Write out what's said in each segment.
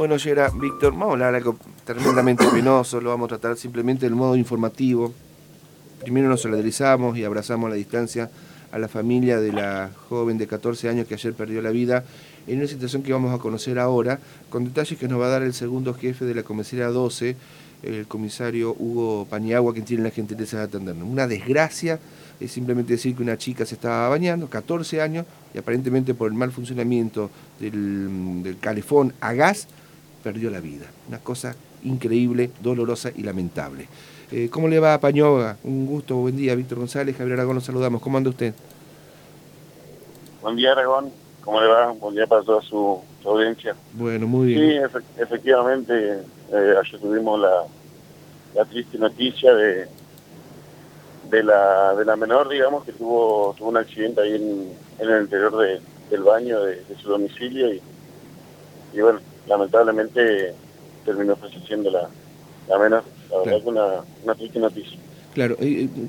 Bueno, Yera, Víctor, vamos a hablar algo tremendamente penoso, lo vamos a tratar simplemente del modo informativo. Primero nos solidarizamos y abrazamos a la distancia a la familia de la joven de 14 años que ayer perdió la vida en una situación que vamos a conocer ahora, con detalles que nos va a dar el segundo jefe de la comisaría 12, el comisario Hugo Paniagua, quien tiene la gentileza de atendernos. Una desgracia es simplemente decir que una chica se estaba bañando, 14 años, y aparentemente por el mal funcionamiento del, del calefón a gas, perdió la vida. Una cosa increíble, dolorosa y lamentable. Eh, ¿Cómo le va a Pañoga? Un gusto, buen día, Víctor González, Javier Aragón, los saludamos. ¿Cómo anda usted? Buen día, Aragón. ¿Cómo le va? Buen día para toda su, audiencia. Bueno, muy bien. Sí, efectivamente, eh, ayer tuvimos la, la triste noticia de, de la, de la menor, digamos, que tuvo, tuvo un accidente ahí en, en el interior de, del baño de, su domicilio y, y, bueno, lamentablemente terminó falleciendo la, la menor. La verdad que una, una triste noticia. Claro,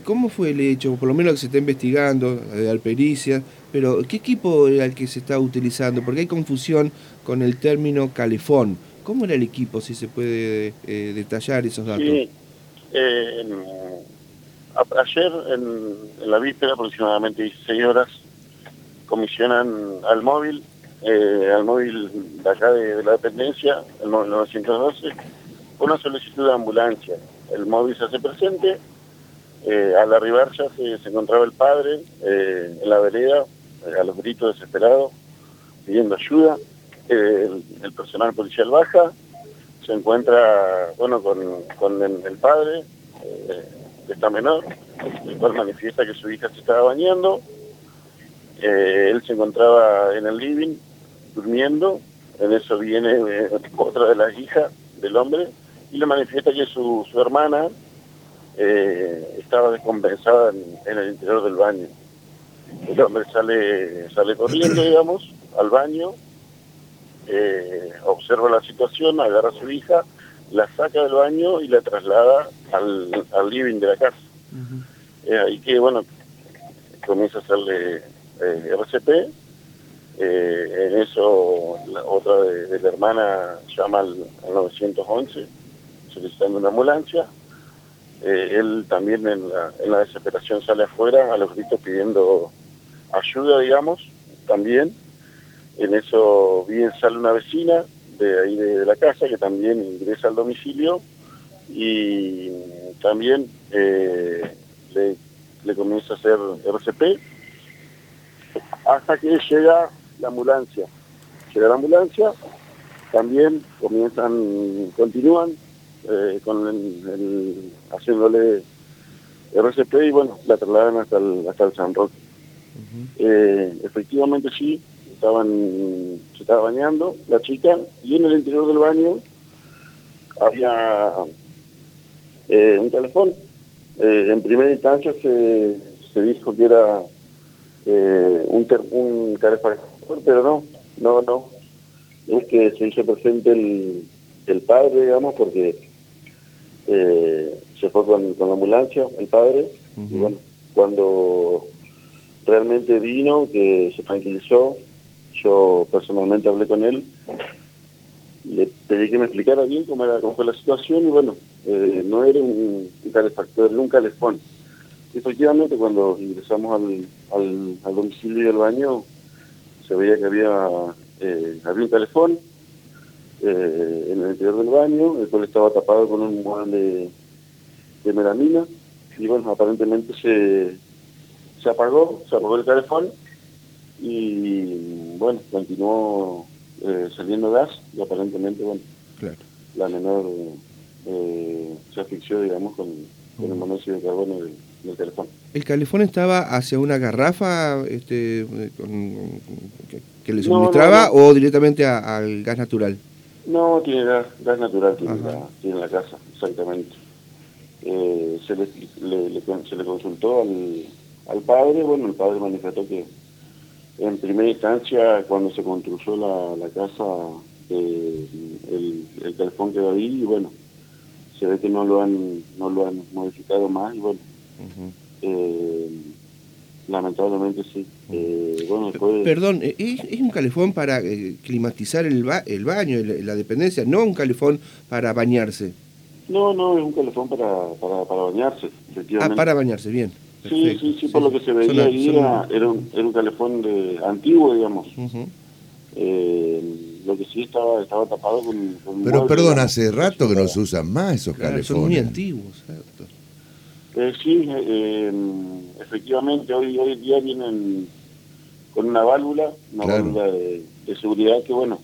¿cómo fue el hecho? Por lo menos que se está investigando, de alpericia, pero ¿qué equipo era el que se está utilizando? Porque hay confusión con el término calefón. ¿Cómo era el equipo, si se puede eh, detallar esos datos? Sí, eh, ayer, en, la víspera, aproximadamente 16 horas, comisionan al móvil, eh, al móvil de acá de, la dependencia, el móvil 912, una solicitud de ambulancia. El móvil se hace presente, eh, al arribar ya se, encontraba el padre eh, en la vereda, a los gritos desesperados, pidiendo ayuda. El, personal policial baja, se encuentra bueno con, con el, padre, de esta menor, el cual manifiesta que su hija se estaba bañando. Eh, él se encontraba en el living durmiendo, en eso viene eh, otra de las hijas del hombre y le manifiesta que su, su hermana eh, estaba descompensada en, el interior del baño. El hombre sale, sale corriendo, digamos, al baño, observa la situación, agarra a su hija, la saca del baño y la traslada al, al living de la casa. ahí que, bueno, comienza a hacerle eh, RCP. Eh, en eso, la otra de, la hermana llama al, 911 solicitando una ambulancia. Eh, él también en la, en la desesperación sale afuera a los gritos pidiendo ayuda, digamos, también. En eso bien sale una vecina de ahí de, la casa que también ingresa al domicilio y también eh, le, le comienza a hacer RCP hasta que llega la ambulancia. Llega la ambulancia, también comienzan, continúan eh, con el, haciéndole RCP y bueno, la trasladan hasta el, hasta el San Roque. Eh, efectivamente sí, estaban, se estaba bañando la chica y en el interior del baño había eh, un teléfono. Eh, en primera instancia se, se dijo que era eh, un, un pero no, no, no. Es que se hizo presente el, el padre, digamos, porque se fue con, con, la ambulancia, el padre, y bueno, cuando realmente vino, que se tranquilizó, yo personalmente hablé con él, le pedí que me explicara bien cómo, era, cómo fue la situación y bueno, eh, no era un, un calefactor, era un calefón. Efectivamente, cuando ingresamos al, al, domicilio del baño, se veía que había, eh, había un calefón eh, en el interior del baño, el cual estaba tapado con un mueble de, melamina y bueno, aparentemente se, se apagó, se apagó el calefón y bueno, continuó eh, saliendo gas y aparentemente, bueno, la menor eh, se asfixió, digamos, con, el monóxido de carbono del. ¿El calefón estaba hacia una garrafa este, que, le suministraba o directamente al gas natural? No, tiene gas, natural, tiene la, la casa, exactamente. Eh, se, le, se le consultó al, al padre, bueno, el padre manifestó que en primera instancia, cuando se construyó la, casa, eh, el, el calefón quedó ahí y bueno, se ve que no lo han, no lo han modificado más y bueno, eh, Lamentablemente sí. Eh, bueno, Perdón, eh, ¿es, un calefón para eh, climatizar el, el baño, la dependencia, no un calefón para bañarse? No, no, es un calefón para, para, para bañarse, efectivamente. Ah, para bañarse, bien. Sí, sí, sí, por lo que se veía ahí era, un, era un calefón de, antiguo, digamos. lo que sí estaba, estaba tapado con... Pero perdón, hace rato que no se usan más esos calefones. Son muy antiguos, ¿cierto? Eh, sí, eh, efectivamente, hoy hoy día vienen con una válvula, una válvula de, seguridad que, bueno,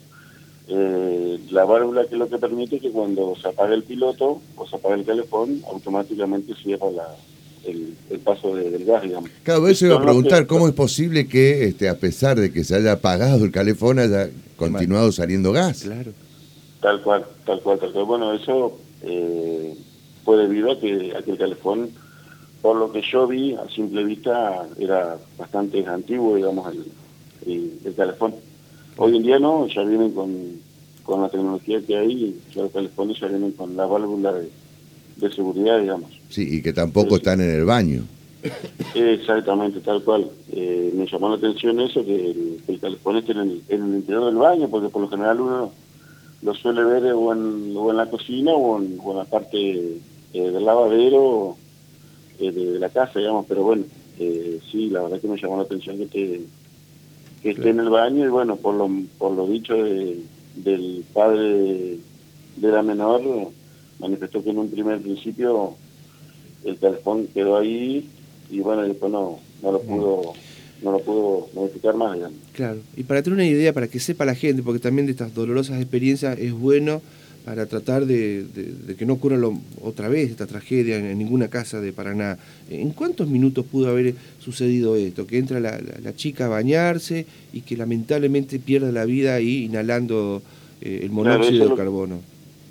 eh, la válvula que lo que permite que cuando se apaga el piloto o se apaga el calefón, automáticamente cierra la, el, paso del gas, digamos. Claro, eso iba a preguntar, ¿cómo es posible que, este, a pesar de que se haya apagado el calefón, haya continuado saliendo gas? Claro. Tal cual, tal cual, tal cual. Bueno, eso... Eh, fue debido a que, a que el calefón, por lo que yo vi a simple vista, era bastante antiguo, digamos, el, el, calefón. Hoy en día no, ya vienen con, con la tecnología que hay, ya los calefones ya vienen con la válvula de, seguridad, digamos. Sí, y que tampoco están en el baño. Exactamente, tal cual. Eh, me llamó la atención eso, que el, calefón esté en el, en el interior del baño, porque por lo general uno lo suele ver o en, o en la cocina o en, o en la parte eh, del lavadero eh, de, la casa, digamos, pero bueno, eh, sí, la verdad que me llamó la atención que que esté en el baño y bueno, por lo, por lo dicho del padre de, la menor, manifestó que en un primer principio el teléfono quedó ahí y bueno, después no, no lo pudo no lo pudo modificar más, digamos. Claro, y para tener una idea, para que sepa la gente, porque también de estas dolorosas experiencias es bueno para tratar de, que no ocurra otra vez esta tragedia en, ninguna casa de Paraná. ¿En cuántos minutos pudo haber sucedido esto? Que entra la, chica a bañarse y que lamentablemente pierde la vida ahí inhalando eh, el monóxido de carbono.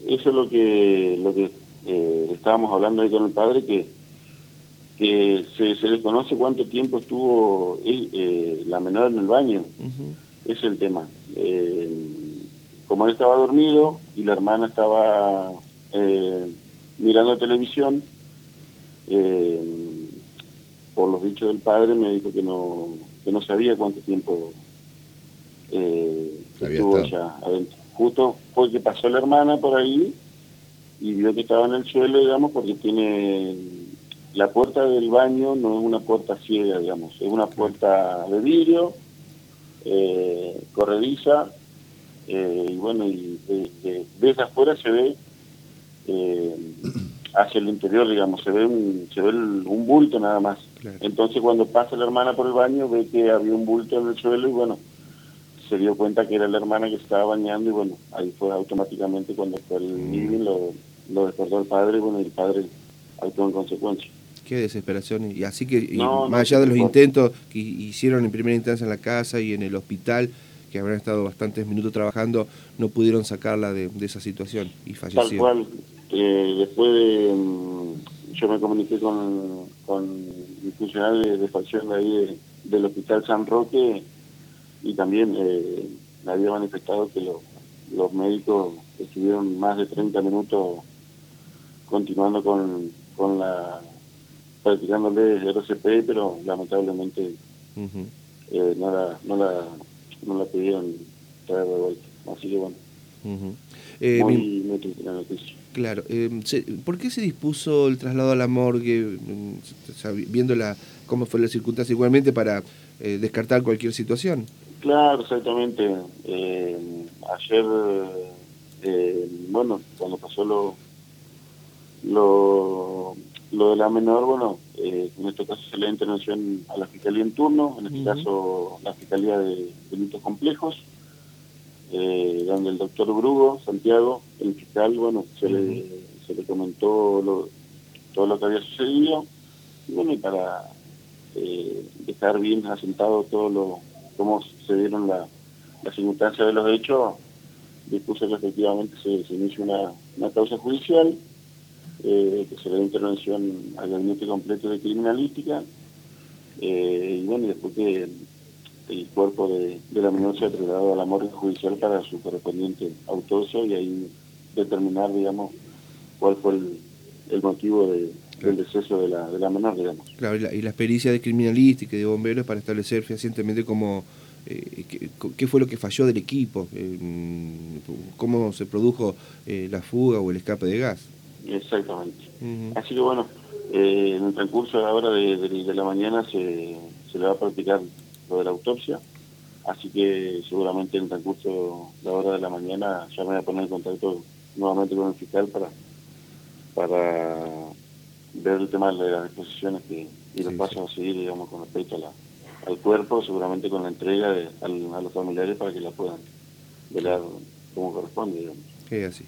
Eso es lo que, lo que eh, estábamos hablando ahí con el padre, que, que se, se desconoce cuánto tiempo estuvo eh, la menor en el baño. es el tema como él estaba dormido y la hermana estaba eh, mirando televisión, eh, por los dichos del padre me dijo que no, que no sabía cuánto tiempo eh, estuvo allá adentro. Justo fue que pasó la hermana por ahí y vio que estaba en el suelo, digamos, porque tiene la puerta del baño no es una puerta ciega, digamos, es una puerta de vidrio, corrediza, eh, y bueno, y desde afuera se ve eh, hacia el interior, digamos, se ve un, se ve un bulto nada más. Entonces cuando pasa la hermana por el baño ve que había un bulto en el suelo y bueno, se dio cuenta que era la hermana que estaba bañando y bueno, ahí fue automáticamente cuando fue el mm. living, lo, lo despertó el padre y bueno, el padre actuó en consecuencia. Qué desesperación. Y así que, más allá de los intentos que hicieron en primera instancia en la casa y en el hospital, que habrán estado bastantes minutos trabajando, no pudieron sacarla de, esa situación y falleció. Tal cual. Eh, después de, mm, yo me comuniqué con, con el funcionario de, de facción de ahí del Hospital San Roque y también eh, me había manifestado que los médicos estuvieron más de 30 minutos continuando con, con la practicándole RCP, pero lamentablemente eh, no, la, no, la, no la pudieron traer de vuelta. Así que bueno. eh, muy, la noticia. Claro. Eh, ¿Por qué se dispuso el traslado a la morgue, mm, viendo la, cómo fue la circunstancia igualmente para eh, descartar cualquier situación? Claro, exactamente. Ayer, bueno, cuando pasó lo, lo, lo de la menor, bueno, eh, en este caso se le da intervención a la Fiscalía en turno, en este caso la Fiscalía de Delitos Complejos, eh, donde el doctor Brugo, Santiago, el fiscal, bueno, se, le, se le comentó lo, todo lo que había sucedido, y bueno, y para eh, dejar bien asentado todo lo, cómo se dieron la, las circunstancias de los hechos, dispuso que efectivamente se, se inicie una, una causa judicial, eh, que se le da intervención al gabinete completo de criminalística, eh, y bueno, después que el cuerpo de, la menor se ha trasladado a la morgue judicial para su correspondiente autopsia y ahí determinar, digamos, cuál fue el motivo del deceso de la, de la menor, digamos. Claro, y la, y las pericias de criminalística y de bomberos para establecer fehacientemente cómo, eh, qué, fue lo que falló del equipo, eh, cómo se produjo eh, la fuga o el escape de gas. Exactamente. Así que bueno, en el transcurso de la hora de, la mañana se, se, le va a practicar lo de la autopsia, así que seguramente en el transcurso de la hora de la mañana ya me voy a poner en contacto nuevamente con el fiscal para para ver el tema de las disposiciones que, y los pasos a seguir, digamos, con respecto al cuerpo, seguramente con la entrega de, a los familiares para que la puedan velar como corresponde, digamos. Es así.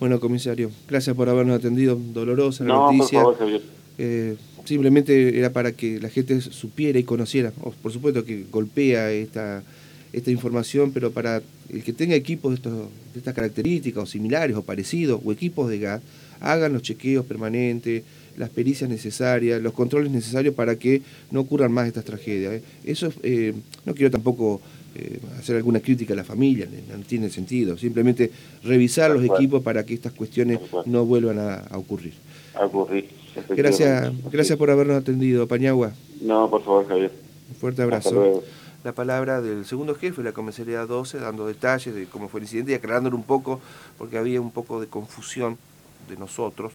Bueno, comisario, gracias por habernos atendido. Dolorosa la noticia. Por favor, eh, simplemente era para que la gente supiera y conociera. por supuesto que golpea esta, esta información, pero para el que tenga equipos de, estos, de estas características o similares o parecidos o equipos de gas, hagan los chequeos permanentes, las pericias necesarias, los controles necesarios para que no ocurran más estas tragedias. ¿eh? Eso eh, no quiero tampoco eh, hacer alguna crítica a la familia, no tiene sentido. Simplemente revisar los equipos para que estas cuestiones no vuelvan a, ocurrir. A ocurrir. Gracias, gracias por habernos atendido, Pañagua. No, por favor, Javier. Un fuerte abrazo. La palabra del segundo jefe de la comisaría 12, dando detalles de cómo fue el incidente y aclarándolo un poco, porque había un poco de confusión de nosotros